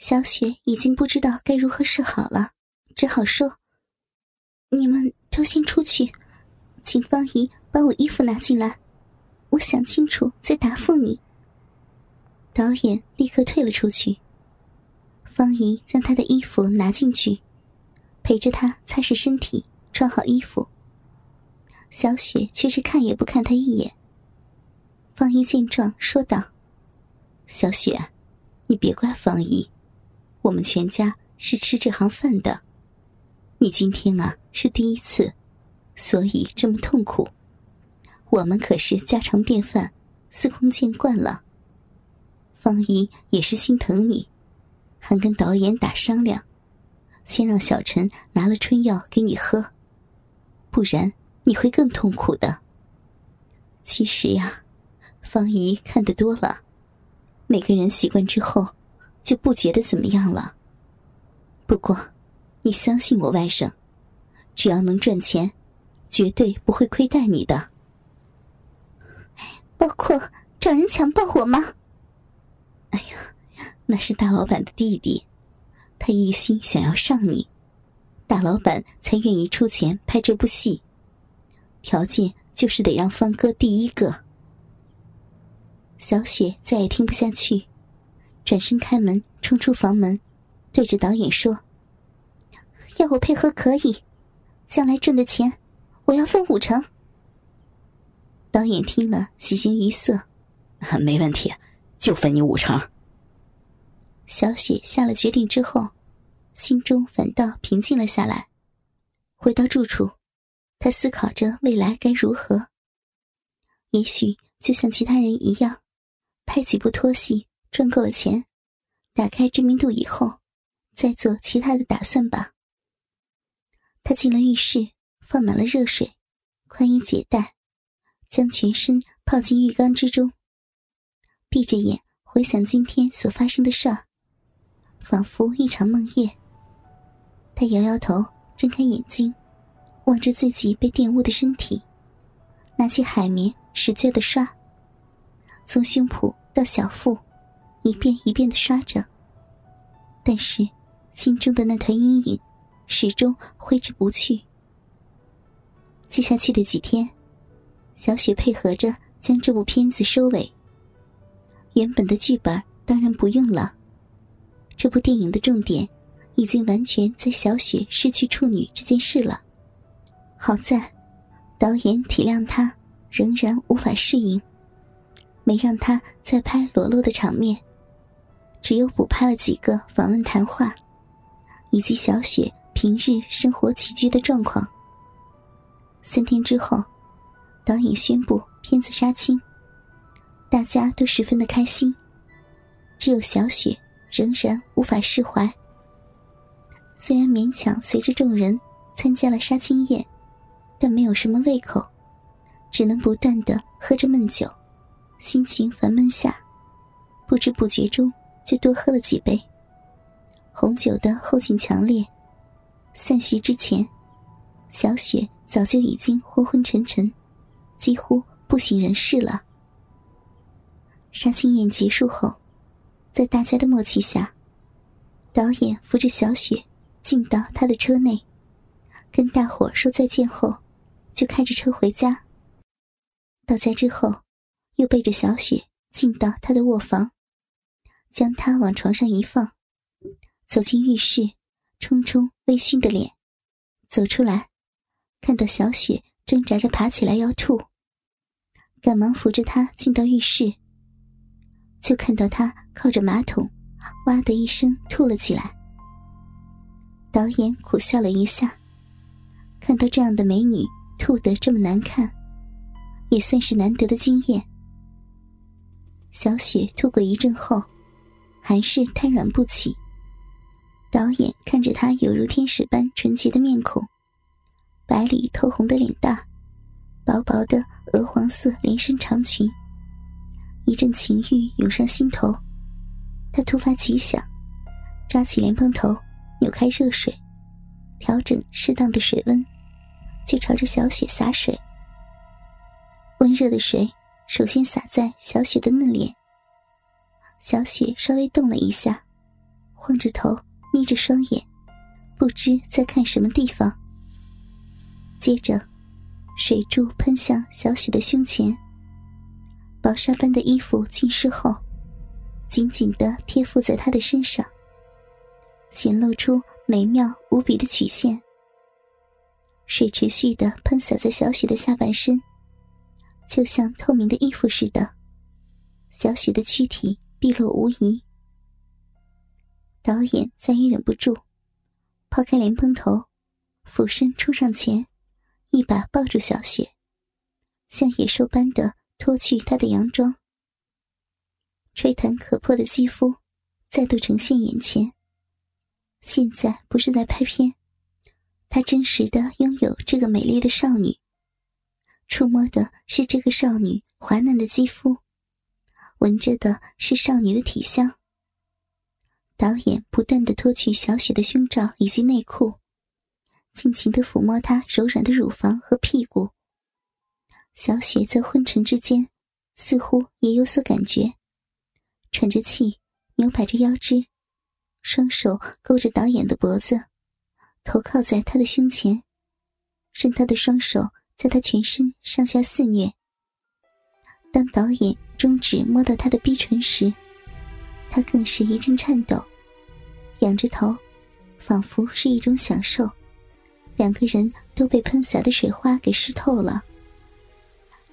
小雪已经不知道该如何是好了，只好说：“你们都先出去，请方姨把我衣服拿进来，我想清楚再答复你。”导演立刻退了出去。方姨将她的衣服拿进去，陪着她擦拭身体，穿好衣服。小雪却是看也不看她一眼。方姨见状说道：“小雪，你别怪方姨。”我们全家是吃这行饭的，你今天啊是第一次，所以这么痛苦。我们可是家常便饭，司空见惯了。方姨也是心疼你，还跟导演打商量，先让小陈拿了春药给你喝，不然你会更痛苦的。其实呀，方姨看得多了，每个人习惯之后。就不觉得怎么样了。不过，你相信我外甥，只要能赚钱，绝对不会亏待你的。包括找人强暴我吗？哎呀，那是大老板的弟弟，他一心想要上你，大老板才愿意出钱拍这部戏，条件就是得让方哥第一个。小雪再也听不下去。转身开门，冲出房门，对着导演说：“要我配合可以，将来挣的钱，我要分五成。”导演听了，喜形于色：“没问题，就分你五成。”小雪下了决定之后，心中反倒平静了下来。回到住处，她思考着未来该如何。也许就像其他人一样，拍几部拖戏。赚够了钱，打开知名度以后，再做其他的打算吧。他进了浴室，放满了热水，宽衣解带，将全身泡进浴缸之中，闭着眼回想今天所发生的事儿，仿佛一场梦夜。他摇摇头，睁开眼睛，望着自己被玷污的身体，拿起海绵使劲的刷，从胸脯到小腹。一遍一遍的刷着，但是心中的那团阴影始终挥之不去。接下去的几天，小雪配合着将这部片子收尾。原本的剧本当然不用了，这部电影的重点已经完全在小雪失去处女这件事了。好在导演体谅她仍然无法适应，没让她再拍裸露的场面。只有补拍了几个访问谈话，以及小雪平日生活起居的状况。三天之后，导演宣布片子杀青，大家都十分的开心，只有小雪仍然无法释怀。虽然勉强随着众人参加了杀青宴，但没有什么胃口，只能不断的喝着闷酒，心情烦闷下，不知不觉中。就多喝了几杯。红酒的后劲强烈，散席之前，小雪早就已经昏昏沉沉，几乎不省人事了。杀青宴结束后，在大家的默契下，导演扶着小雪进到他的车内，跟大伙说再见后，就开着车回家。到家之后，又背着小雪进到他的卧房。将他往床上一放，走进浴室，冲冲微醺的脸，走出来，看到小雪挣扎着爬起来要吐，赶忙扶着她进到浴室，就看到她靠着马桶，哇的一声吐了起来。导演苦笑了一下，看到这样的美女吐得这么难看，也算是难得的经验。小雪吐过一阵后。还是瘫软不起。导演看着她犹如天使般纯洁的面孔，白里透红的脸蛋，薄薄的鹅黄色连身长裙，一阵情欲涌上心头。他突发奇想，抓起莲蓬头，扭开热水，调整适当的水温，就朝着小雪洒水。温热的水首先洒在小雪的嫩脸。小雪稍微动了一下，晃着头，眯着双眼，不知在看什么地方。接着，水柱喷向小雪的胸前，薄纱般的衣服浸湿后，紧紧的贴附在她的身上，显露出美妙无比的曲线。水持续的喷洒在小雪的下半身，就像透明的衣服似的。小雪的躯体毕露无遗。导演再也忍不住，抛开莲蓬头，俯身冲上前，一把抱住小雪，像野兽般的脱去她的洋装。吹弹可破的肌肤再度呈现眼前。现在不是在拍片。他真实的拥有这个美丽的少女，触摸的是这个少女滑嫩的肌肤，闻着的是少女的体香。导演不断的脱去小雪的胸罩以及内裤，尽情的抚摸她柔软的乳房和屁股。小雪在昏沉之间，似乎也有所感觉，喘着气，扭摆着腰肢，双手勾着导演的脖子。头靠在他的胸前，任他的双手在他全身上下肆虐。当导演中指摸到他的逼唇时，他更是一阵颤抖，仰着头，仿佛是一种享受。两个人都被喷洒的水花给湿透了。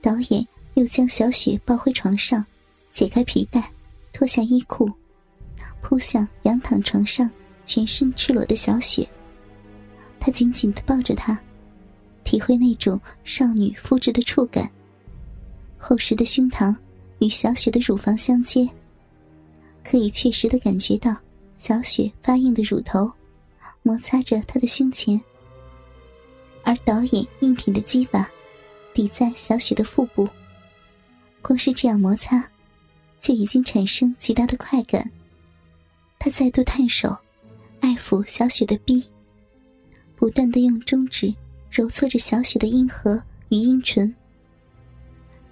导演又将小雪抱回床上，解开皮带，脱下衣裤，扑向仰躺床上、全身赤裸的小雪。他紧紧的抱着她，体会那种少女肤质的触感。厚实的胸膛与小雪的乳房相接，可以确实的感觉到小雪发硬的乳头摩擦着他的胸前，而导演硬挺的鸡巴抵在小雪的腹部。光是这样摩擦，就已经产生极大的快感。他再度探手，爱抚小雪的臂。不断的用中指揉搓着小雪的阴核与阴唇，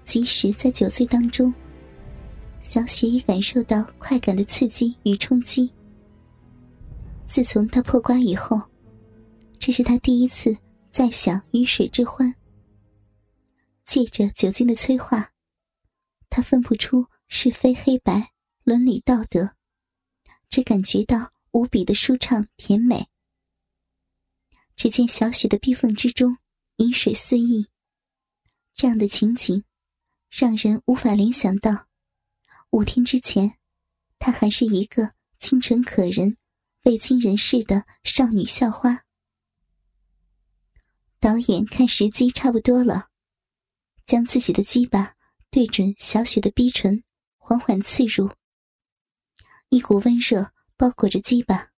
即使在酒醉当中，小雪也感受到快感的刺激与冲击。自从他破瓜以后，这是他第一次再享鱼水之欢。借着酒精的催化，他分不出是非黑白、伦理道德，只感觉到无比的舒畅甜美。只见小雪的壁缝之中，饮水肆溢。这样的情景，让人无法联想到，五天之前，她还是一个清纯可人、未经人事的少女校花。导演看时机差不多了，将自己的鸡巴对准小雪的逼唇，缓缓刺入。一股温热包裹着鸡巴，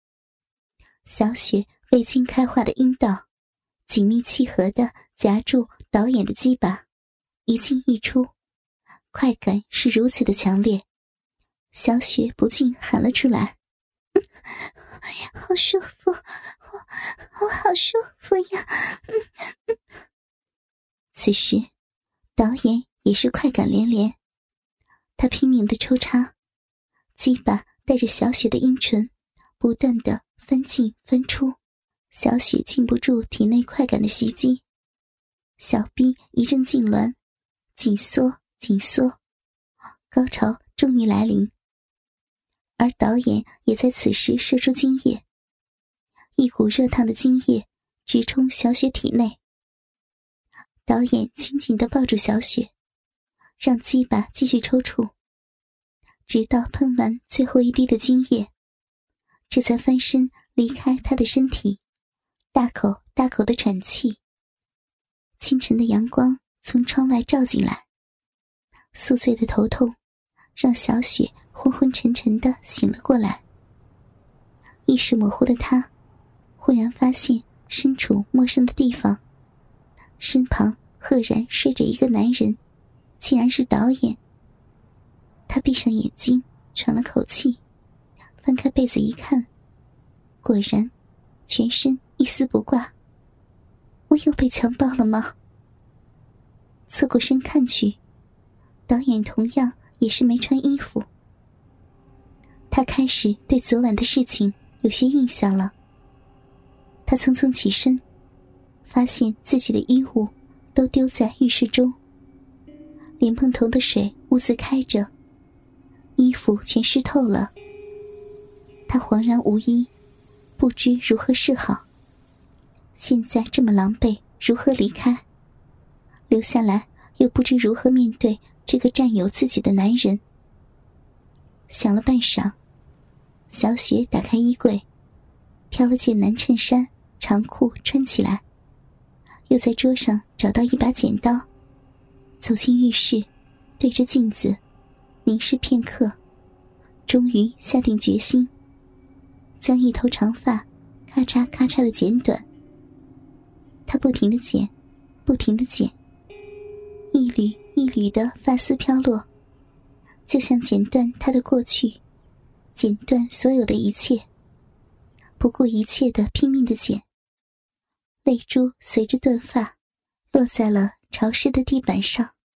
小雪。未经开化的阴道，紧密契合的夹住导演的鸡巴，一进一出，快感是如此的强烈，小雪不禁喊了出来：“好舒服，我我好舒服呀！”此时，导演也是快感连连，他拼命的抽插，鸡巴带着小雪的阴唇，不断的翻进翻出。小雪禁不住体内快感的袭击，小臂一阵痉挛，紧缩紧缩，高潮终于来临。而导演也在此时射出精液，一股热烫的精液直冲小雪体内。导演紧紧的抱住小雪，让鸡巴继续抽搐，直到喷完最后一滴的精液，这才翻身离开他的身体。大口大口的喘气。清晨的阳光从窗外照进来，宿醉的头痛让小雪昏昏沉沉的醒了过来。意识模糊的她，忽然发现身处陌生的地方，身旁赫然睡着一个男人，竟然是导演。她闭上眼睛，喘了口气，翻开被子一看，果然，全身。一丝不挂，我又被强暴了吗？侧过身看去，导演同样也是没穿衣服。他开始对昨晚的事情有些印象了。他匆匆起身，发现自己的衣物都丢在浴室中。莲蓬头的水兀自开着，衣服全湿透了。他惶然无依，不知如何是好。现在这么狼狈，如何离开？留下来又不知如何面对这个占有自己的男人。想了半晌，小雪打开衣柜，挑了件男衬衫、长裤穿起来，又在桌上找到一把剪刀，走进浴室，对着镜子凝视片刻，终于下定决心，将一头长发咔嚓咔嚓的剪短。他不停的剪，不停的剪，一缕一缕的发丝飘落，就像剪断他的过去，剪断所有的一切，不顾一切的拼命的剪。泪珠随着断发，落在了潮湿的地板上。